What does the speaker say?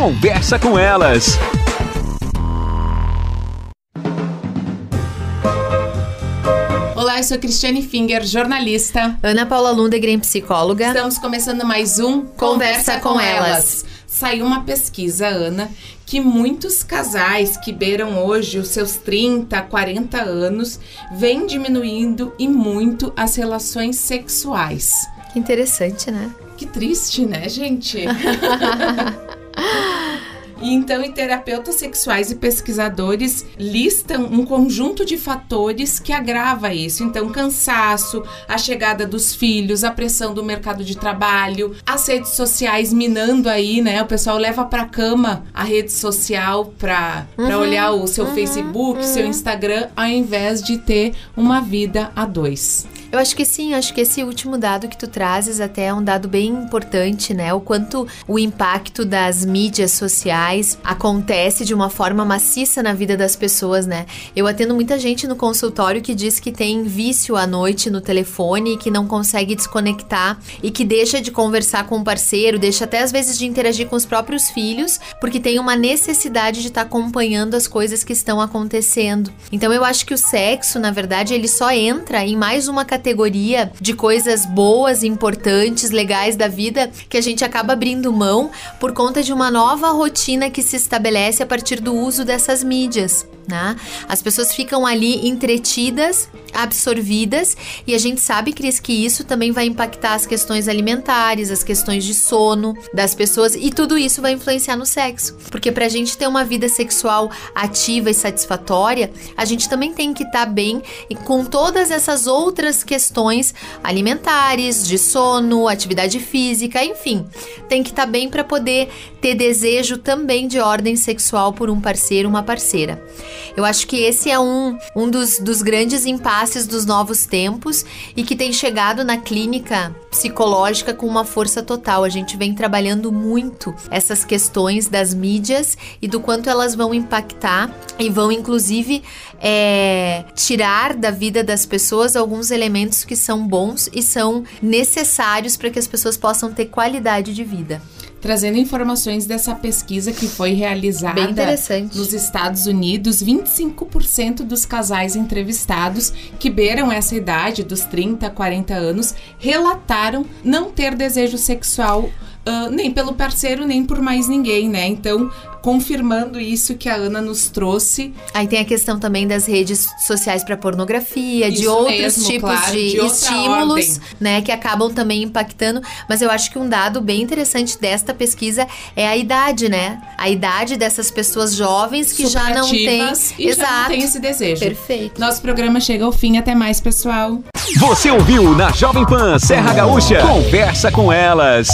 Conversa com elas. Olá, eu sou Cristiane Finger, jornalista. Ana Paula Lundegren, psicóloga. Estamos começando mais um Conversa, Conversa com, com elas. elas. Saiu uma pesquisa, Ana, que muitos casais que beiram hoje os seus 30, 40 anos vêm diminuindo e muito as relações sexuais. Que interessante, né? Que triste, né, gente? E então, e terapeutas sexuais e pesquisadores listam um conjunto de fatores que agrava isso. Então, cansaço, a chegada dos filhos, a pressão do mercado de trabalho, as redes sociais minando aí, né? O pessoal leva para cama a rede social para uhum, olhar o seu uhum, Facebook, uhum. seu Instagram, ao invés de ter uma vida a dois. Eu acho que sim, acho que esse último dado que tu trazes até é um dado bem importante, né? O quanto o impacto das mídias sociais acontece de uma forma maciça na vida das pessoas, né? Eu atendo muita gente no consultório que diz que tem vício à noite no telefone, que não consegue desconectar e que deixa de conversar com o parceiro, deixa até às vezes de interagir com os próprios filhos, porque tem uma necessidade de estar tá acompanhando as coisas que estão acontecendo. Então eu acho que o sexo, na verdade, ele só entra em mais uma categoria categoria de coisas boas, importantes, legais da vida que a gente acaba abrindo mão por conta de uma nova rotina que se estabelece a partir do uso dessas mídias. Né? As pessoas ficam ali entretidas, absorvidas, e a gente sabe, Cris, que isso também vai impactar as questões alimentares, as questões de sono das pessoas, e tudo isso vai influenciar no sexo. Porque pra gente ter uma vida sexual ativa e satisfatória, a gente também tem que estar tá bem com todas essas outras questões alimentares, de sono, atividade física, enfim, tem que estar tá bem para poder ter desejo também de ordem sexual por um parceiro, uma parceira. Eu acho que esse é um, um dos, dos grandes impasses dos novos tempos e que tem chegado na clínica psicológica com uma força total. A gente vem trabalhando muito essas questões das mídias e do quanto elas vão impactar e vão, inclusive, é, tirar da vida das pessoas alguns elementos que são bons e são necessários para que as pessoas possam ter qualidade de vida trazendo informações dessa pesquisa que foi realizada nos Estados Unidos. 25% dos casais entrevistados que beiram essa idade, dos 30 a 40 anos, relataram não ter desejo sexual Uh, nem pelo parceiro, nem por mais ninguém, né? Então, confirmando isso que a Ana nos trouxe. Aí tem a questão também das redes sociais para pornografia, isso de outros mesmo, tipos claro, de, de estímulos, ordem. né, que acabam também impactando. Mas eu acho que um dado bem interessante desta pesquisa é a idade, né? A idade dessas pessoas jovens que já não têm, Exato. não tem esse desejo. Perfeito. Nosso programa chega ao fim. Até mais, pessoal. Você ouviu na Jovem Pan Serra Gaúcha? Conversa com elas.